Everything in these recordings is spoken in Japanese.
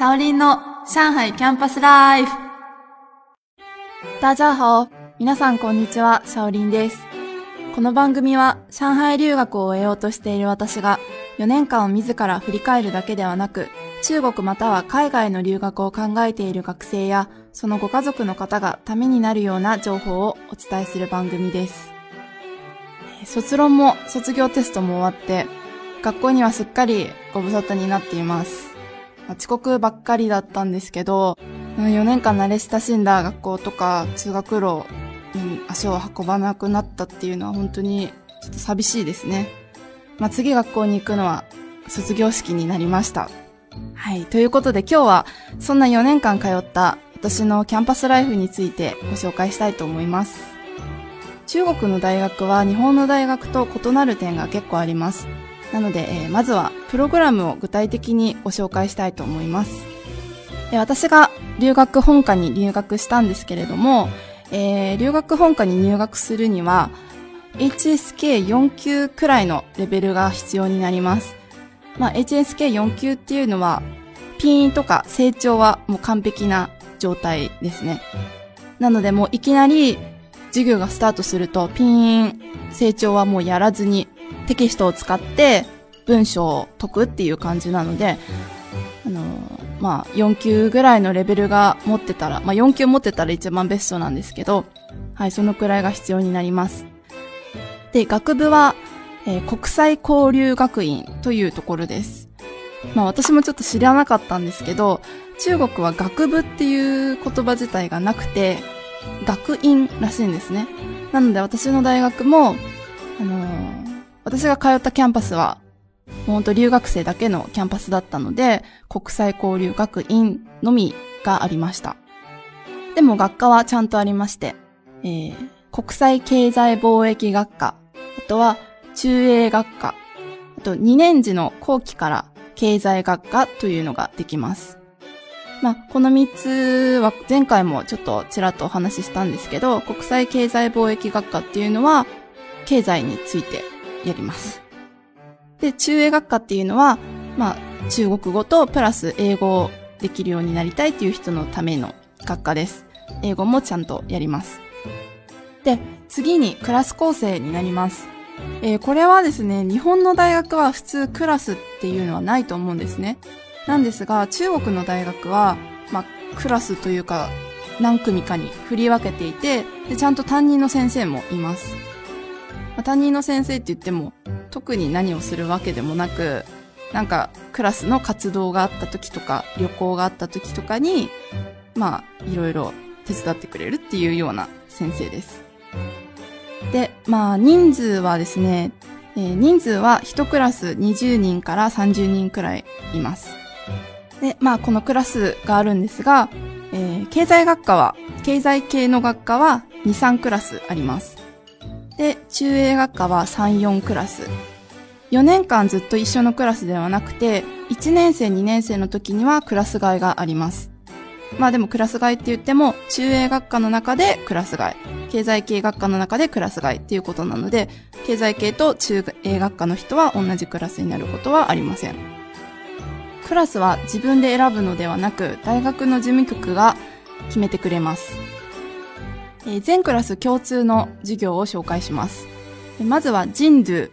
シャオリンの上海キャンパスライフ。大家好。皆さんこんにちは、シャオリンです。この番組は上海留学を終えようとしている私が4年間を自ら振り返るだけではなく、中国または海外の留学を考えている学生やそのご家族の方がためになるような情報をお伝えする番組です。卒論も卒業テストも終わって、学校にはすっかりご無沙汰になっています。遅刻ばっかりだったんですけど、4年間慣れ親しんだ学校とか通学路に足を運ばなくなったっていうのは本当にちょっと寂しいですね。まあ、次学校に行くのは卒業式になりました。はい。ということで今日はそんな4年間通った私のキャンパスライフについてご紹介したいと思います。中国の大学は日本の大学と異なる点が結構あります。なので、えー、まずはプログラムを具体的にご紹介したいと思います。私が留学本科に留学したんですけれども、えー、留学本科に入学するには HSK4 級くらいのレベルが必要になります。まあ、HSK4 級っていうのは、ピーンとか成長はもう完璧な状態ですね。なのでもういきなり授業がスタートすると、ピーン成長はもうやらずにテキストを使って文章を解くっていう感じなので、あのー、まあ、4級ぐらいのレベルが持ってたら、まあ、4級持ってたら一番ベストなんですけど、はい、そのくらいが必要になります。で、学部は、えー、国際交流学院というところです。まあ私もちょっと知らなかったんですけど、中国は学部っていう言葉自体がなくて、学院らしいんですね。なので私の大学も、あのー私が通ったキャンパスは、ほんと留学生だけのキャンパスだったので、国際交流学院のみがありました。でも学科はちゃんとありまして、えー、国際経済貿易学科、あとは中英学科、あと2年時の後期から経済学科というのができます。まあ、この3つは前回もちょっとちらっとお話ししたんですけど、国際経済貿易学科っていうのは、経済についてやります。で、中英学科っていうのは、まあ、中国語とプラス英語をできるようになりたいっていう人のための学科です。英語もちゃんとやります。で、次にクラス構成になります。えー、これはですね、日本の大学は普通クラスっていうのはないと思うんですね。なんですが、中国の大学は、まあ、クラスというか、何組かに振り分けていて、で、ちゃんと担任の先生もいます。まあ、担任の先生って言っても、特に何をするわけでもなく、なんか、クラスの活動があった時とか、旅行があった時とかに、まあ、いろいろ手伝ってくれるっていうような先生です。で、まあ、人数はですね、えー、人数は1クラス20人から30人くらいいます。で、まあ、このクラスがあるんですが、えー、経済学科は、経済系の学科は2、3クラスあります。で、中英学科は3、4クラス。4年間ずっと一緒のクラスではなくて、1年生、2年生の時にはクラス替えがあります。まあでもクラス替えって言っても、中英学科の中でクラス替え、経済系学科の中でクラス替えっていうことなので、経済系と中英学科の人は同じクラスになることはありません。クラスは自分で選ぶのではなく、大学の事務局が決めてくれます。えー、全クラス共通の授業を紹介します。まずは人ド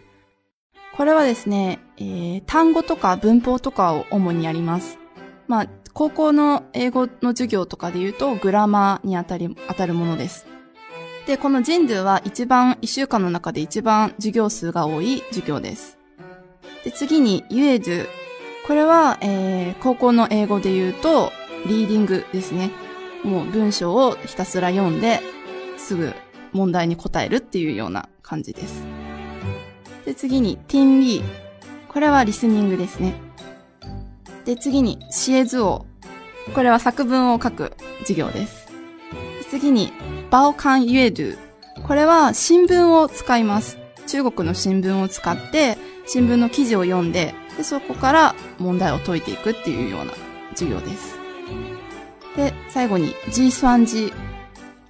これはですね、えー、単語とか文法とかを主にやります。まあ、高校の英語の授業とかで言うと、グラマーに当たり、当たるものです。で、この人ドは一番、一週間の中で一番授業数が多い授業です。で、次に、ユエドゥ。これは、えー、高校の英語で言うと、リーディングですね。もう文章をひたすら読んで、すぐ問題に答えるっていうような感じです。で、次に、ティンリー。これはリスニングですね。で、次に、シエズオ。これは作文を書く授業です。次に、バオカンユエドゥ。これは新聞を使います。中国の新聞を使って、新聞の記事を読んで、で、そこから問題を解いていくっていうような授業です。で、最後に G3G。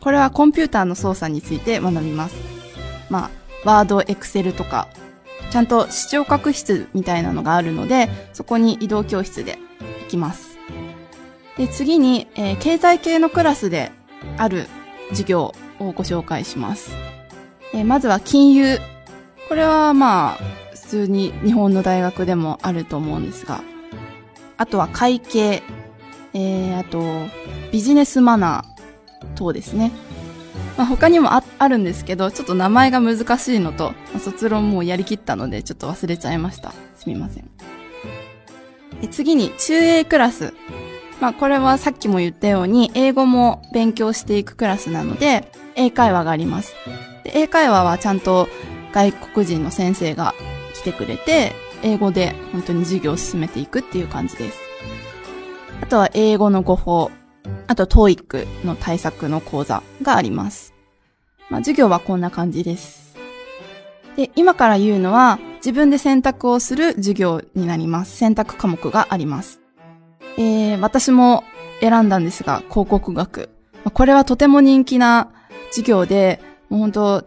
これはコンピューターの操作について学びます。まあ、ワード、エクセルとか、ちゃんと視聴覚室みたいなのがあるので、そこに移動教室で行きます。で、次に、えー経済系のクラスである授業をご紹介します。えーまずは金融。これはまあ、普通に日本の大学でもあると思うんですが。あとは会計。えー、あと、ビジネスマナー等ですね。まあ、他にもああるんですけど、ちょっと名前が難しいのと、まあ卒論もやりきったので、ちょっと忘れちゃいました。すみません。え次に、中英クラス。まあ、これはさっきも言ったように、英語も勉強していくクラスなので、英会話があります。で英会話はちゃんと外国人の先生が来てくれて、英語で本当に授業を進めていくっていう感じです。あとは英語の語法、あと TOEIC の対策の講座があります。まあ、授業はこんな感じです。で、今から言うのは自分で選択をする授業になります。選択科目があります。えー、私も選んだんですが、広告学。これはとても人気な授業で、もう本当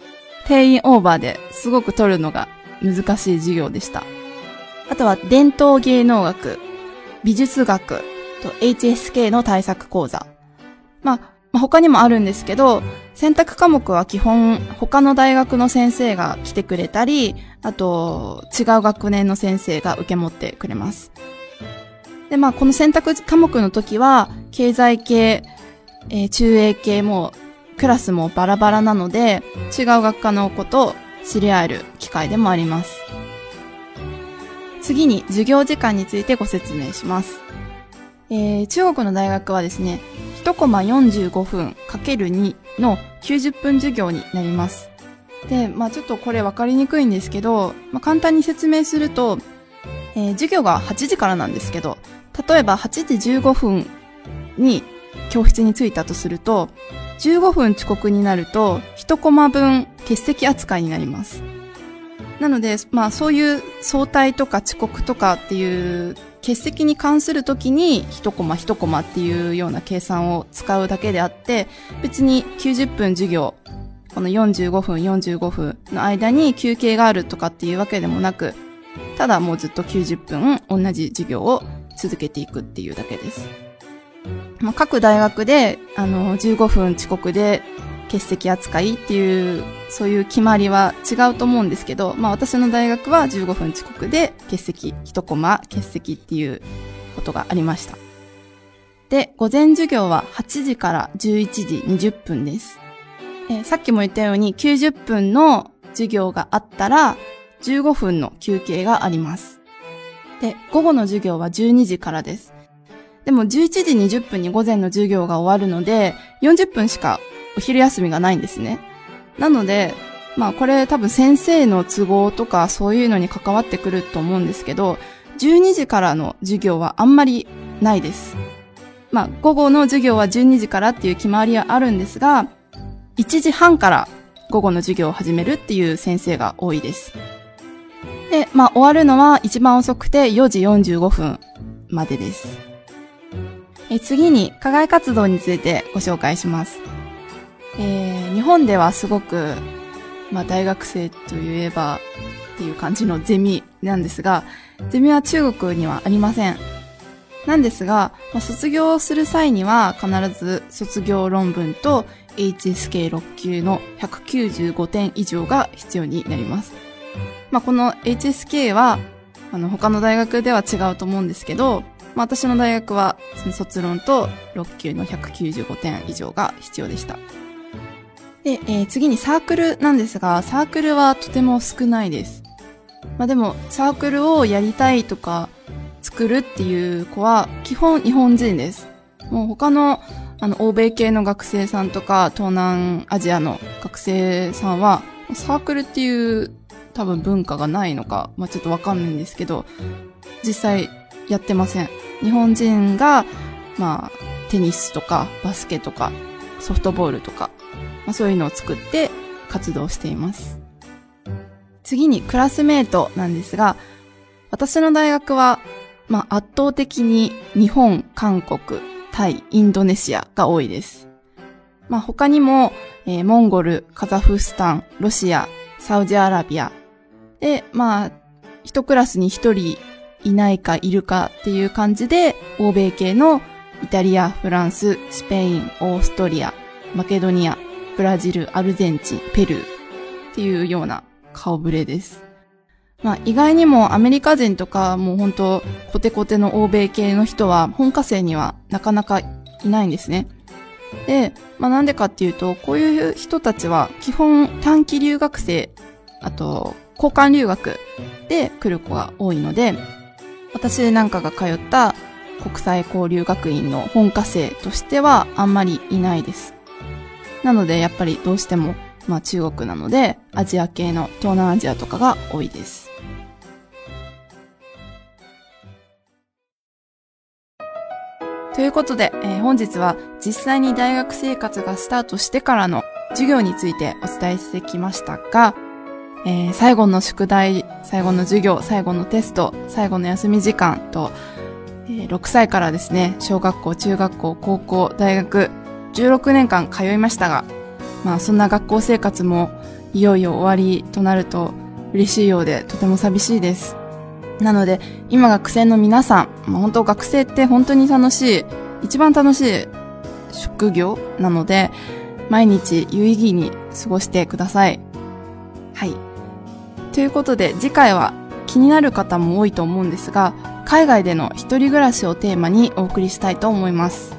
定員オーバーですごく取るのが難しい授業でした。あとは伝統芸能学、美術学と HSK の対策講座。まあ、まあ他にもあるんですけど、選択科目は基本他の大学の先生が来てくれたり、あと違う学年の先生が受け持ってくれます。で、まあこの選択科目の時は、経済系、えー中英系もクラスもバラバラなので、違う学科の子と知り合える機会でもあります。次に授業時間についてご説明します。えー中国の大学はですね、1コマ45分 ×2 の90分授業になります。で、まあちょっとこれ分かりにくいんですけど、まあ簡単に説明すると、えー授業が8時からなんですけど、例えば8時15分に教室に着いたとすると、15分遅刻になると、1コマ分欠席扱いになります。なので、まあそういう早退とか遅刻とかっていう欠席に関するときに1コマ1コマっていうような計算を使うだけであって、別に90分授業、この45分45分の間に休憩があるとかっていうわけでもなく、ただもうずっと90分同じ授業を続けていくっていうだけです。まあ、各大学で、あの、15分遅刻で欠席扱いっていう、そういう決まりは違うと思うんですけど、まあ私の大学は15分遅刻で欠席、1コマ欠席っていうことがありました。で、午前授業は8時から11時20分です。えさっきも言ったように90分の授業があったら15分の休憩があります。で、午後の授業は12時からです。でも11時20分に午前の授業が終わるので、40分しかお昼休みがないんですね。なので、まあこれ多分先生の都合とかそういうのに関わってくると思うんですけど、12時からの授業はあんまりないです。まあ午後の授業は12時からっていう決まりはあるんですが、1時半から午後の授業を始めるっていう先生が多いです。で、まあ終わるのは一番遅くて4時45分までです。え次に課外活動についてご紹介します。えー日本ではすごく、まあ大学生といえばっていう感じのゼミなんですが、ゼミは中国にはありません。なんですが、まあ、卒業する際には必ず卒業論文と HSK6 級の195点以上が必要になります。まあ、この HSK は、あの、他の大学では違うと思うんですけど、まあ、私の大学は、卒論と6級の195点以上が必要でした。で、えー次にサークルなんですが、サークルはとても少ないです。まあでも、サークルをやりたいとか、作るっていう子は、基本日本人です。もう他の、あの、欧米系の学生さんとか、東南アジアの学生さんは、サークルっていう多分文化がないのか、まあちょっとわかんないんですけど、実際やってません。日本人が、まあ、テニスとか、バスケとか、ソフトボールとか、まあ、そういうのを作って活動しています。次にクラスメートなんですが、私の大学は、まあ、圧倒的に日本、韓国、タイ、インドネシアが多いです。まあ、他にも、えーモンゴル、カザフスタン、ロシア、サウジアラビア。で、まあ、一クラスに一人いないかいるかっていう感じで、欧米系のイタリア、フランス、スペイン、オーストリア、マケドニア、ブラジル、アルゼンチン、ペルーっていうような顔ぶれです。まあ意外にもアメリカ人とかもう本当コテコテの欧米系の人は本科生にはなかなかいないんですね。で、まあなんでかっていうと、こういう人たちは基本短期留学生、あと交換留学で来る子が多いので、私なんかが通った国際交流学院の本科生としてはあんまりいないです。なのでやっぱりどうしてもまあ中国なのでアジア系の東南アジアとかが多いです。ということで、えー、本日は実際に大学生活がスタートしてからの授業についてお伝えしてきましたが、えー、最後の宿題、最後の授業、最後のテスト、最後の休み時間と、えー、6歳からですね、小学校、中学校、高校、大学、16年間通いましたが、まあそんな学校生活もいよいよ終わりとなると嬉しいようでとても寂しいです。なので、今学生の皆さん、まあ、本当学生って本当に楽しい、一番楽しい職業なので、毎日有意義に過ごしてください。はい。ということで、次回は気になる方も多いと思うんですが、海外での一人暮らしをテーマにお送りしたいと思います。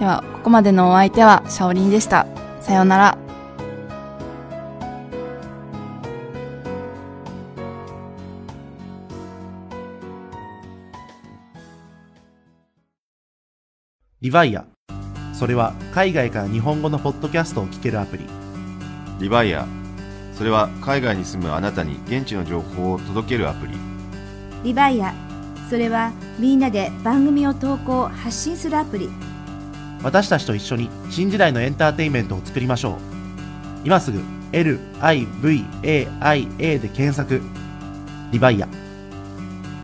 では、ここまでのお相手はシャオリンでした。さようなら。リヴァイア。それは海外から日本語のポッドキャストを聞けるアプリ。リヴァイア。それは海外に住むあなたに現地の情報を届けるアプリ。リヴァイア。それはみんなで番組を投稿、発信するアプリ。私たちと一緒に新時代のエンターテインメントを作りましょう。今すぐ LIVAIA で検索。リバイア。